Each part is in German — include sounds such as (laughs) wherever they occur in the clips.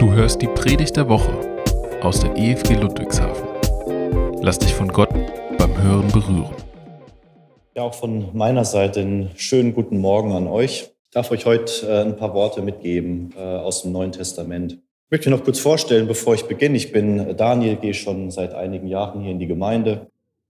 Du hörst die Predigt der Woche aus der EFG Ludwigshafen. Lass dich von Gott beim Hören berühren. Ja, auch von meiner Seite einen schönen guten Morgen an euch. Ich darf euch heute äh, ein paar Worte mitgeben äh, aus dem Neuen Testament. Ich möchte noch kurz vorstellen, bevor ich beginne. Ich bin Daniel, gehe schon seit einigen Jahren hier in die Gemeinde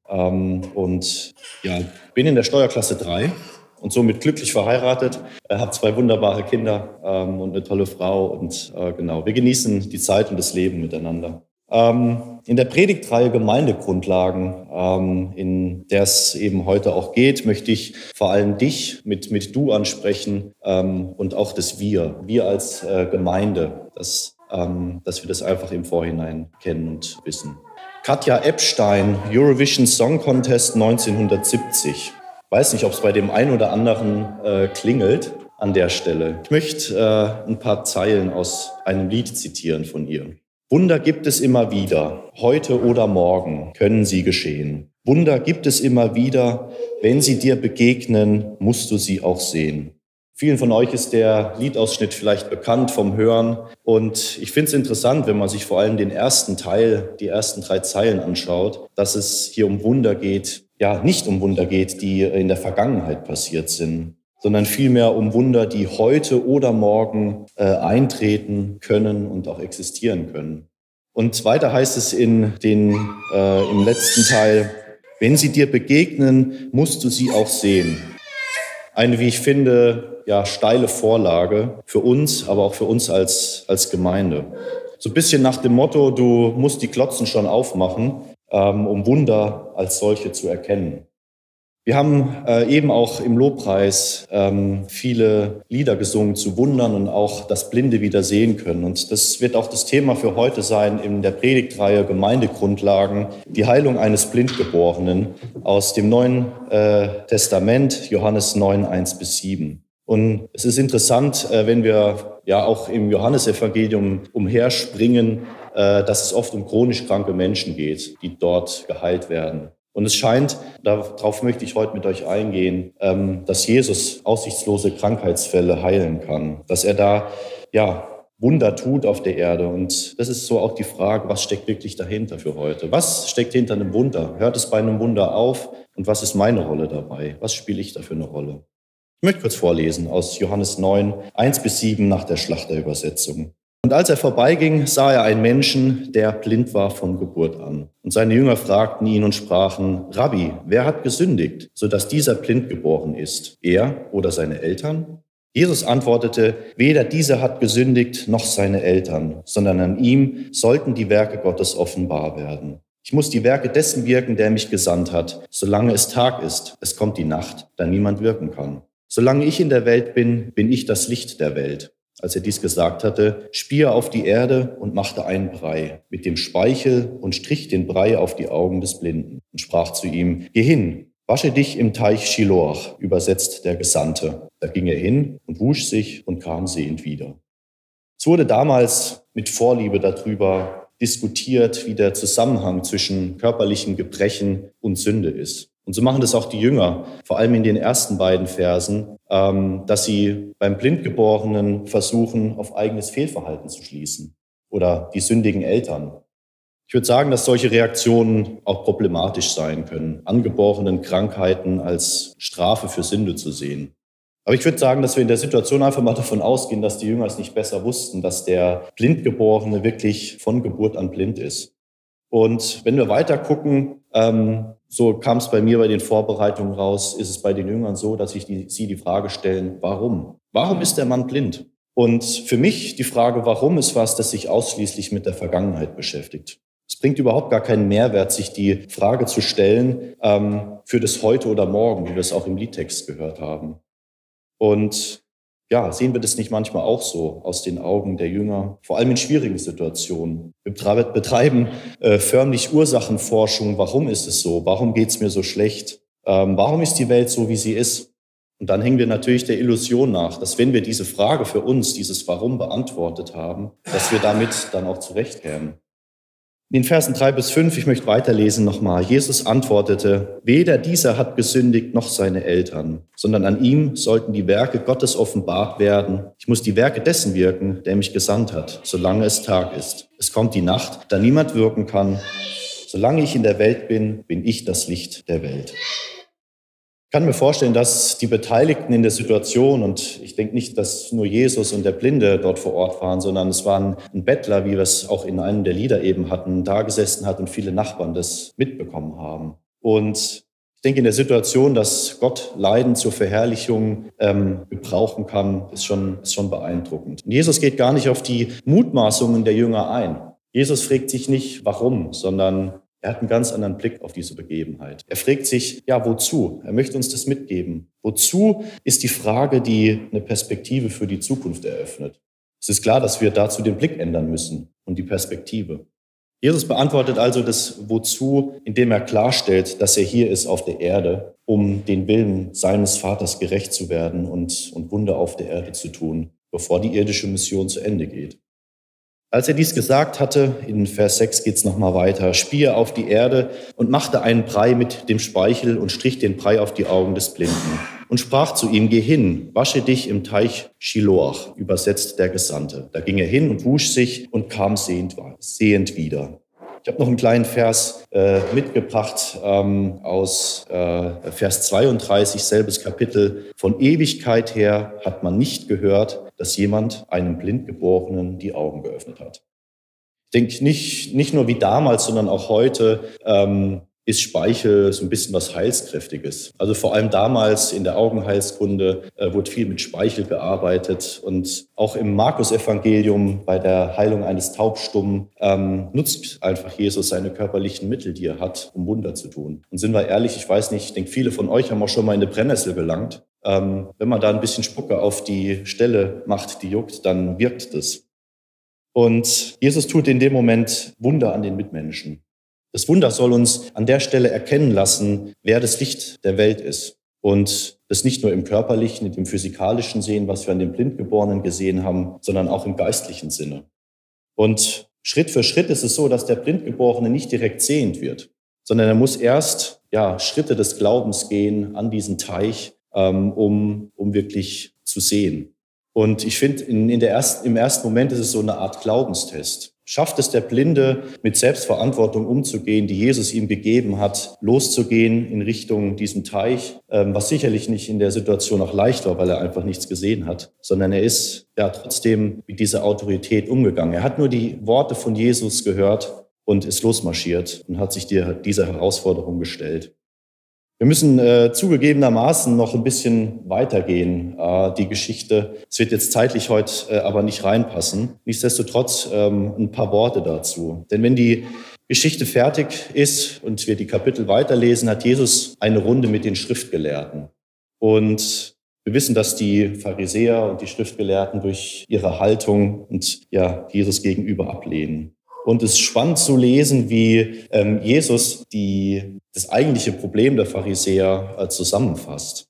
ähm, und ja, bin in der Steuerklasse 3 und somit glücklich verheiratet, äh, habe zwei wunderbare Kinder ähm, und eine tolle Frau und äh, genau, wir genießen die Zeit und das Leben miteinander. Ähm, in der Predigtreihe Gemeindegrundlagen, ähm, in der es eben heute auch geht, möchte ich vor allem dich mit, mit du ansprechen ähm, und auch das Wir, wir als äh, Gemeinde, dass, ähm, dass wir das einfach im Vorhinein kennen und wissen. Katja Epstein, Eurovision Song Contest 1970 weiß nicht, ob es bei dem einen oder anderen äh, klingelt an der Stelle. Ich möchte äh, ein paar Zeilen aus einem Lied zitieren von ihr. Wunder gibt es immer wieder, heute oder morgen können sie geschehen. Wunder gibt es immer wieder, wenn sie dir begegnen, musst du sie auch sehen. Vielen von euch ist der Liedausschnitt vielleicht bekannt vom Hören. Und ich finde es interessant, wenn man sich vor allem den ersten Teil, die ersten drei Zeilen anschaut, dass es hier um Wunder geht, ja nicht um Wunder geht, die in der Vergangenheit passiert sind, sondern vielmehr um Wunder, die heute oder morgen äh, eintreten können und auch existieren können. Und weiter heißt es in den, äh, im letzten Teil, wenn sie dir begegnen, musst du sie auch sehen. Eine, wie ich finde, ja, steile Vorlage für uns, aber auch für uns als, als Gemeinde. So ein bisschen nach dem Motto, du musst die Klotzen schon aufmachen, um Wunder als solche zu erkennen. Wir haben äh, eben auch im Lobpreis ähm, viele Lieder gesungen zu Wundern und auch das Blinde wieder sehen können. Und das wird auch das Thema für heute sein in der Predigtreihe Gemeindegrundlagen, die Heilung eines Blindgeborenen aus dem Neuen äh, Testament, Johannes 9, 1 bis 7. Und es ist interessant, äh, wenn wir ja auch im Johannesevangelium umherspringen, dass es oft um chronisch kranke Menschen geht, die dort geheilt werden. Und es scheint, darauf möchte ich heute mit euch eingehen, ähm, dass Jesus aussichtslose Krankheitsfälle heilen kann, dass er da ja Wunder tut auf der Erde. Und das ist so auch die Frage, was steckt wirklich dahinter für heute? Was steckt hinter einem Wunder? Hört es bei einem Wunder auf? Und was ist meine Rolle dabei? Was spiele ich da für eine Rolle? Ich möchte kurz vorlesen aus Johannes 9, 1 bis 7 nach der Schlachterübersetzung. Und als er vorbeiging, sah er einen Menschen, der blind war von Geburt an. Und seine Jünger fragten ihn und sprachen, Rabbi, wer hat gesündigt, sodass dieser blind geboren ist? Er oder seine Eltern? Jesus antwortete, weder dieser hat gesündigt noch seine Eltern, sondern an ihm sollten die Werke Gottes offenbar werden. Ich muss die Werke dessen wirken, der mich gesandt hat, solange es Tag ist. Es kommt die Nacht, da niemand wirken kann. Solange ich in der Welt bin, bin ich das Licht der Welt. Als er dies gesagt hatte, spie er auf die Erde und machte einen Brei mit dem Speichel und strich den Brei auf die Augen des Blinden und sprach zu ihm, Geh hin, wasche dich im Teich Shiloach, übersetzt der Gesandte. Da ging er hin und wusch sich und kam sehend wieder. Es wurde damals mit Vorliebe darüber diskutiert, wie der Zusammenhang zwischen körperlichen Gebrechen und Sünde ist. Und so machen das auch die Jünger, vor allem in den ersten beiden Versen, ähm, dass sie beim Blindgeborenen versuchen, auf eigenes Fehlverhalten zu schließen oder die sündigen Eltern. Ich würde sagen, dass solche Reaktionen auch problematisch sein können, angeborenen Krankheiten als Strafe für Sünde zu sehen. Aber ich würde sagen, dass wir in der Situation einfach mal davon ausgehen, dass die Jünger es nicht besser wussten, dass der Blindgeborene wirklich von Geburt an blind ist. Und wenn wir weiter gucken, ähm, so kam es bei mir bei den Vorbereitungen raus, ist es bei den Jüngern so, dass sich die, sie die Frage stellen, warum? Warum ist der Mann blind? Und für mich die Frage, warum, ist was, das sich ausschließlich mit der Vergangenheit beschäftigt. Es bringt überhaupt gar keinen Mehrwert, sich die Frage zu stellen ähm, für das Heute oder Morgen, wie wir es auch im Liedtext gehört haben. Und ja, sehen wir das nicht manchmal auch so aus den Augen der Jünger, vor allem in schwierigen Situationen? Wir betreiben äh, förmlich Ursachenforschung. Warum ist es so? Warum geht es mir so schlecht? Ähm, warum ist die Welt so, wie sie ist? Und dann hängen wir natürlich der Illusion nach, dass wenn wir diese Frage für uns, dieses Warum beantwortet haben, dass wir damit dann auch zurechtkämen. In den Versen drei bis fünf, ich möchte weiterlesen nochmal. Jesus antwortete, weder dieser hat gesündigt noch seine Eltern, sondern an ihm sollten die Werke Gottes offenbart werden. Ich muss die Werke dessen wirken, der mich gesandt hat, solange es Tag ist. Es kommt die Nacht, da niemand wirken kann. Solange ich in der Welt bin, bin ich das Licht der Welt. Ich kann mir vorstellen, dass die Beteiligten in der Situation, und ich denke nicht, dass nur Jesus und der Blinde dort vor Ort waren, sondern es waren ein Bettler, wie wir es auch in einem der Lieder eben hatten, da gesessen hat und viele Nachbarn das mitbekommen haben. Und ich denke, in der Situation, dass Gott Leiden zur Verherrlichung ähm, gebrauchen kann, ist schon, ist schon beeindruckend. Und Jesus geht gar nicht auf die Mutmaßungen der Jünger ein. Jesus fragt sich nicht, warum, sondern er hat einen ganz anderen Blick auf diese Begebenheit. Er fragt sich, ja, wozu? Er möchte uns das mitgeben. Wozu ist die Frage, die eine Perspektive für die Zukunft eröffnet. Es ist klar, dass wir dazu den Blick ändern müssen und die Perspektive. Jesus beantwortet also das Wozu, indem er klarstellt, dass er hier ist auf der Erde, um den Willen seines Vaters gerecht zu werden und, und Wunder auf der Erde zu tun, bevor die irdische Mission zu Ende geht. Als er dies gesagt hatte, in Vers 6 geht's nochmal weiter, spie er auf die Erde und machte einen Brei mit dem Speichel und strich den Brei auf die Augen des Blinden und sprach zu ihm, geh hin, wasche dich im Teich Shiloach, übersetzt der Gesandte. Da ging er hin und wusch sich und kam sehend, sehend wieder. Ich habe noch einen kleinen Vers äh, mitgebracht ähm, aus äh, Vers 32, selbes Kapitel. Von Ewigkeit her hat man nicht gehört, dass jemand einem Blindgeborenen die Augen geöffnet hat. Ich denke nicht, nicht nur wie damals, sondern auch heute ähm, ist Speichel so ein bisschen was Heilskräftiges. Also vor allem damals in der Augenheilskunde äh, wurde viel mit Speichel gearbeitet und auch im Markus-Evangelium bei der Heilung eines Taubstummen ähm, nutzt einfach Jesus seine körperlichen Mittel, die er hat, um Wunder zu tun. Und sind wir ehrlich, ich weiß nicht, ich denke, viele von euch haben auch schon mal in eine Brennnessel gelangt. Ähm, wenn man da ein bisschen Spucke auf die Stelle macht, die juckt, dann wirkt das. Und Jesus tut in dem Moment Wunder an den Mitmenschen. Das Wunder soll uns an der Stelle erkennen lassen, wer das Licht der Welt ist. Und das nicht nur im körperlichen, in dem physikalischen sehen, was wir an den Blindgeborenen gesehen haben, sondern auch im geistlichen Sinne. Und Schritt für Schritt ist es so, dass der Blindgeborene nicht direkt sehend wird, sondern er muss erst ja, Schritte des Glaubens gehen an diesen Teich, ähm, um, um wirklich zu sehen. Und ich finde, in, in der ersten, im ersten Moment ist es so eine Art Glaubenstest. Schafft es der Blinde, mit Selbstverantwortung umzugehen, die Jesus ihm gegeben hat, loszugehen in Richtung diesem Teich, ähm, was sicherlich nicht in der Situation auch leicht war, weil er einfach nichts gesehen hat, sondern er ist ja trotzdem mit dieser Autorität umgegangen. Er hat nur die Worte von Jesus gehört und ist losmarschiert und hat sich dieser Herausforderung gestellt. Wir müssen äh, zugegebenermaßen noch ein bisschen weitergehen, äh, die Geschichte. Es wird jetzt zeitlich heute äh, aber nicht reinpassen. Nichtsdestotrotz ähm, ein paar Worte dazu. Denn wenn die Geschichte fertig ist und wir die Kapitel weiterlesen, hat Jesus eine Runde mit den Schriftgelehrten. Und wir wissen, dass die Pharisäer und die Schriftgelehrten durch ihre Haltung und ja, Jesus gegenüber ablehnen. Und es ist spannend zu lesen, wie ähm, Jesus die, das eigentliche Problem der Pharisäer äh, zusammenfasst.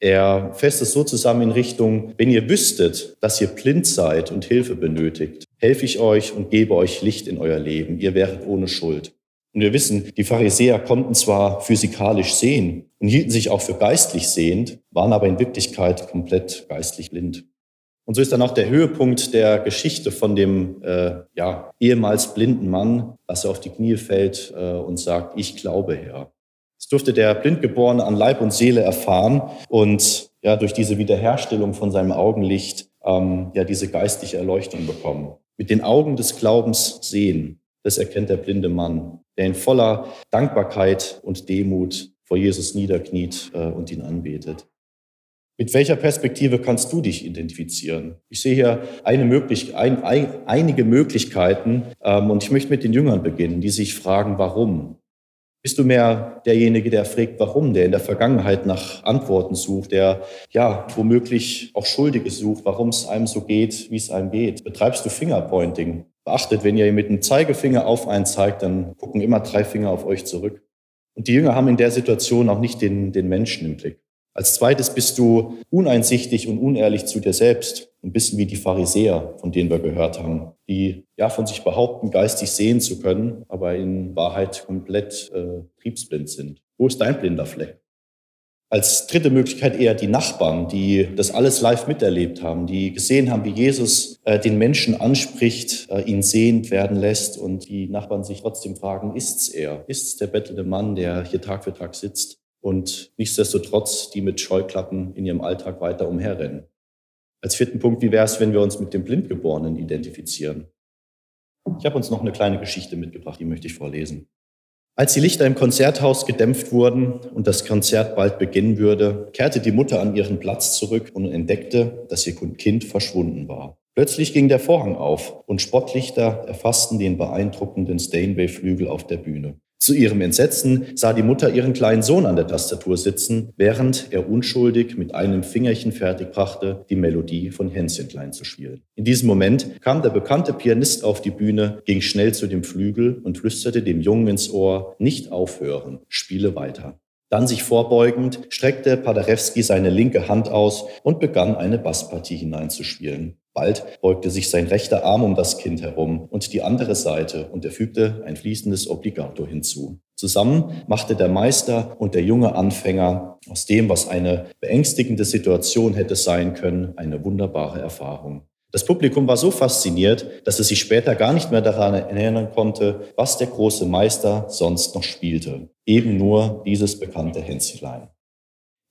Er fasst es so zusammen in Richtung, wenn ihr wüsstet, dass ihr blind seid und Hilfe benötigt, helfe ich euch und gebe euch Licht in euer Leben. Ihr wäret ohne Schuld. Und wir wissen, die Pharisäer konnten zwar physikalisch sehen und hielten sich auch für geistlich sehend, waren aber in Wirklichkeit komplett geistlich blind. Und so ist dann auch der Höhepunkt der Geschichte von dem äh, ja, ehemals blinden Mann, dass er auf die Knie fällt äh, und sagt, ich glaube, Herr. Das durfte der Blindgeborene an Leib und Seele erfahren und ja, durch diese Wiederherstellung von seinem Augenlicht ähm, ja diese geistliche Erleuchtung bekommen. Mit den Augen des Glaubens sehen, das erkennt der blinde Mann, der in voller Dankbarkeit und Demut vor Jesus niederkniet äh, und ihn anbetet. Mit welcher Perspektive kannst du dich identifizieren? Ich sehe hier möglich, ein, ein, einige Möglichkeiten ähm, und ich möchte mit den Jüngern beginnen, die sich fragen, warum? Bist du mehr derjenige, der fragt, warum, der in der Vergangenheit nach Antworten sucht, der ja womöglich auch Schuldige sucht, warum es einem so geht, wie es einem geht? Betreibst du Fingerpointing? Beachtet, wenn ihr mit dem Zeigefinger auf einen zeigt, dann gucken immer drei Finger auf euch zurück. Und die Jünger haben in der Situation auch nicht den, den Menschen im Blick. Als zweites bist du uneinsichtig und unehrlich zu dir selbst, ein bisschen wie die Pharisäer, von denen wir gehört haben, die ja von sich behaupten, geistig sehen zu können, aber in Wahrheit komplett äh, triebsblind sind. Wo ist dein blinder Fleck? Als dritte Möglichkeit eher die Nachbarn, die das alles live miterlebt haben, die gesehen haben, wie Jesus äh, den Menschen anspricht, äh, ihn sehend werden lässt und die Nachbarn sich trotzdem fragen, ist's er? Ist's der bettelnde Mann, der hier Tag für Tag sitzt und nichtsdestotrotz die mit Scheuklappen in ihrem Alltag weiter umherrennen? Als vierten Punkt, wie wäre es, wenn wir uns mit dem Blindgeborenen identifizieren? Ich habe uns noch eine kleine Geschichte mitgebracht, die möchte ich vorlesen. Als die Lichter im Konzerthaus gedämpft wurden und das Konzert bald beginnen würde, kehrte die Mutter an ihren Platz zurück und entdeckte, dass ihr Kind verschwunden war. Plötzlich ging der Vorhang auf und Spottlichter erfassten den beeindruckenden Steinway-Flügel auf der Bühne. Zu ihrem Entsetzen sah die Mutter ihren kleinen Sohn an der Tastatur sitzen, während er unschuldig mit einem Fingerchen fertigbrachte, die Melodie von Hänschenklein zu spielen. In diesem Moment kam der bekannte Pianist auf die Bühne, ging schnell zu dem Flügel und flüsterte dem Jungen ins Ohr, nicht aufhören, spiele weiter. Dann sich vorbeugend streckte Paderewski seine linke Hand aus und begann eine Basspartie hineinzuspielen. Bald beugte sich sein rechter Arm um das Kind herum und die andere Seite und er fügte ein fließendes Obligato hinzu. Zusammen machte der Meister und der junge Anfänger aus dem, was eine beängstigende Situation hätte sein können, eine wunderbare Erfahrung. Das Publikum war so fasziniert, dass es sich später gar nicht mehr daran erinnern konnte, was der große Meister sonst noch spielte. Eben nur dieses bekannte Hänzlein.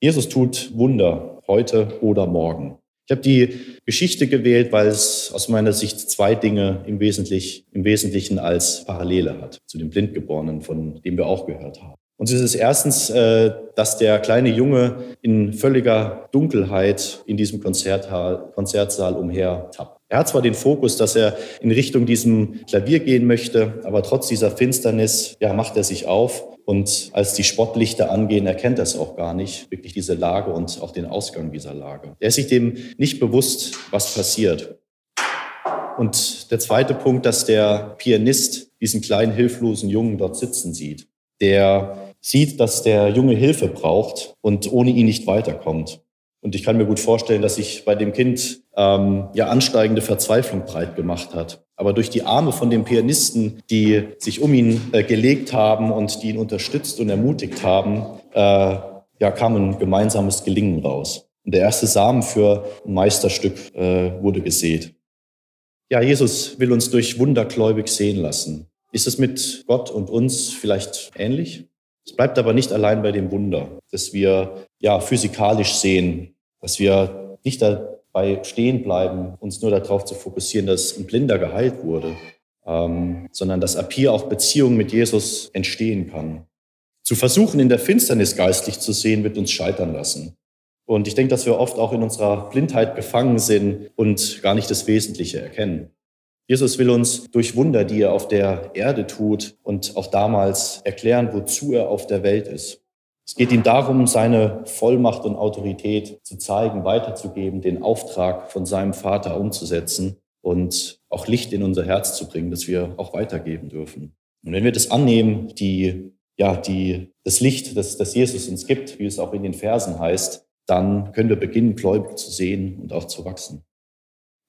Jesus tut Wunder heute oder morgen. Ich habe die Geschichte gewählt, weil es aus meiner Sicht zwei Dinge im, Wesentlich, im Wesentlichen als Parallele hat zu dem Blindgeborenen, von dem wir auch gehört haben. Und es ist erstens, äh, dass der kleine Junge in völliger Dunkelheit in diesem Konzertsaal umher tappt. Er hat zwar den Fokus, dass er in Richtung diesem Klavier gehen möchte, aber trotz dieser Finsternis, ja, macht er sich auf. Und als die Spottlichter angehen, erkennt er es auch gar nicht, wirklich diese Lage und auch den Ausgang dieser Lage. Er ist sich dem nicht bewusst, was passiert. Und der zweite Punkt, dass der Pianist diesen kleinen hilflosen Jungen dort sitzen sieht, der sieht, dass der Junge Hilfe braucht und ohne ihn nicht weiterkommt. Und ich kann mir gut vorstellen, dass sich bei dem Kind ähm, ja ansteigende Verzweiflung breit gemacht hat. Aber durch die Arme von dem Pianisten, die sich um ihn äh, gelegt haben und die ihn unterstützt und ermutigt haben, äh, ja, kam ein gemeinsames Gelingen raus. Und der erste Samen für ein Meisterstück äh, wurde gesät. Ja, Jesus will uns durch Wunder gläubig sehen lassen. Ist es mit Gott und uns vielleicht ähnlich? Es bleibt aber nicht allein bei dem Wunder, dass wir ja physikalisch sehen, dass wir nicht dabei stehen bleiben, uns nur darauf zu fokussieren, dass ein Blinder geheilt wurde, ähm, sondern dass ab hier auch Beziehung mit Jesus entstehen kann. Zu versuchen, in der Finsternis geistlich zu sehen, wird uns scheitern lassen. Und ich denke, dass wir oft auch in unserer Blindheit gefangen sind und gar nicht das Wesentliche erkennen. Jesus will uns durch Wunder, die er auf der Erde tut und auch damals erklären, wozu er auf der Welt ist. Es geht ihm darum, seine Vollmacht und Autorität zu zeigen, weiterzugeben, den Auftrag von seinem Vater umzusetzen und auch Licht in unser Herz zu bringen, das wir auch weitergeben dürfen. Und wenn wir das annehmen, die, ja, die, das Licht, das, das Jesus uns gibt, wie es auch in den Versen heißt, dann können wir beginnen, gläubig zu sehen und auch zu wachsen.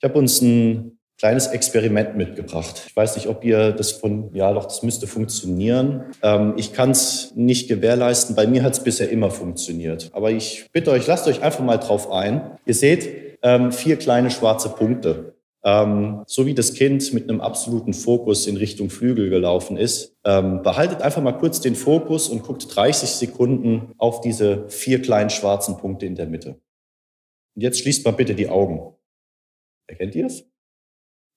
Ich habe uns ein kleines Experiment mitgebracht. Ich weiß nicht, ob ihr das von, ja doch, das müsste funktionieren. Ähm, ich kann es nicht gewährleisten. Bei mir hat es bisher immer funktioniert. Aber ich bitte euch, lasst euch einfach mal drauf ein. Ihr seht ähm, vier kleine schwarze Punkte. Ähm, so wie das Kind mit einem absoluten Fokus in Richtung Flügel gelaufen ist. Ähm, behaltet einfach mal kurz den Fokus und guckt 30 Sekunden auf diese vier kleinen schwarzen Punkte in der Mitte. Und jetzt schließt mal bitte die Augen. Erkennt ihr es?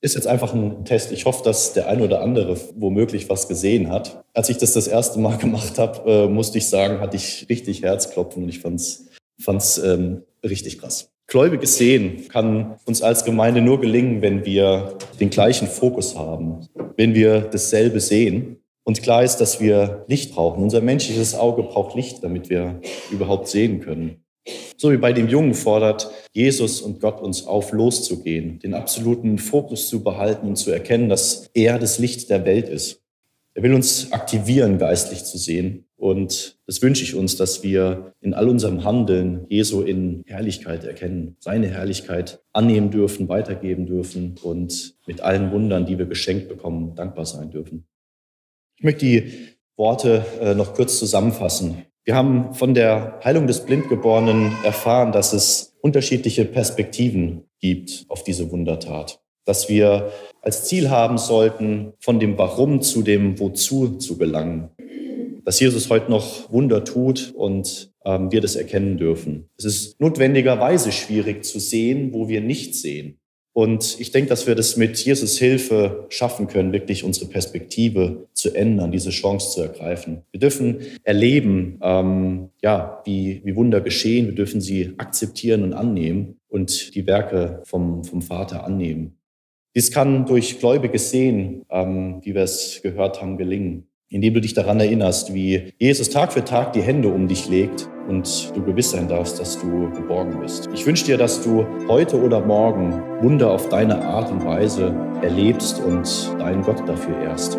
Ist jetzt einfach ein Test. Ich hoffe, dass der ein oder andere womöglich was gesehen hat. Als ich das das erste Mal (laughs) gemacht habe, äh, musste ich sagen, hatte ich richtig Herzklopfen und ich fand's, fand's ähm, richtig krass. Gläubiges Sehen kann uns als Gemeinde nur gelingen, wenn wir den gleichen Fokus haben, wenn wir dasselbe sehen. Und klar ist, dass wir Licht brauchen. Unser menschliches Auge braucht Licht, damit wir überhaupt sehen können. So wie bei dem Jungen fordert Jesus und Gott uns auf, loszugehen, den absoluten Fokus zu behalten und zu erkennen, dass er das Licht der Welt ist. Er will uns aktivieren, geistlich zu sehen Und das wünsche ich uns, dass wir in all unserem Handeln Jesu in Herrlichkeit erkennen, seine Herrlichkeit annehmen dürfen, weitergeben dürfen und mit allen Wundern, die wir geschenkt bekommen, dankbar sein dürfen. Ich möchte die Worte äh, noch kurz zusammenfassen. Wir haben von der Heilung des Blindgeborenen erfahren, dass es unterschiedliche Perspektiven gibt auf diese Wundertat. Dass wir als Ziel haben sollten, von dem Warum zu dem Wozu zu gelangen. Dass Jesus heute noch Wunder tut und ähm, wir das erkennen dürfen. Es ist notwendigerweise schwierig zu sehen, wo wir nicht sehen. Und ich denke, dass wir das mit Jesus Hilfe schaffen können, wirklich unsere Perspektive zu ändern, diese Chance zu ergreifen. Wir dürfen erleben, ähm, ja, wie, wie Wunder geschehen. Wir dürfen sie akzeptieren und annehmen und die Werke vom, vom Vater annehmen. Dies kann durch gläubiges Sehen, ähm, wie wir es gehört haben, gelingen indem du dich daran erinnerst, wie Jesus Tag für Tag die Hände um dich legt und du gewiss sein darfst, dass du geborgen bist. Ich wünsche dir, dass du heute oder morgen Wunder auf deine Art und Weise erlebst und deinen Gott dafür ehrst.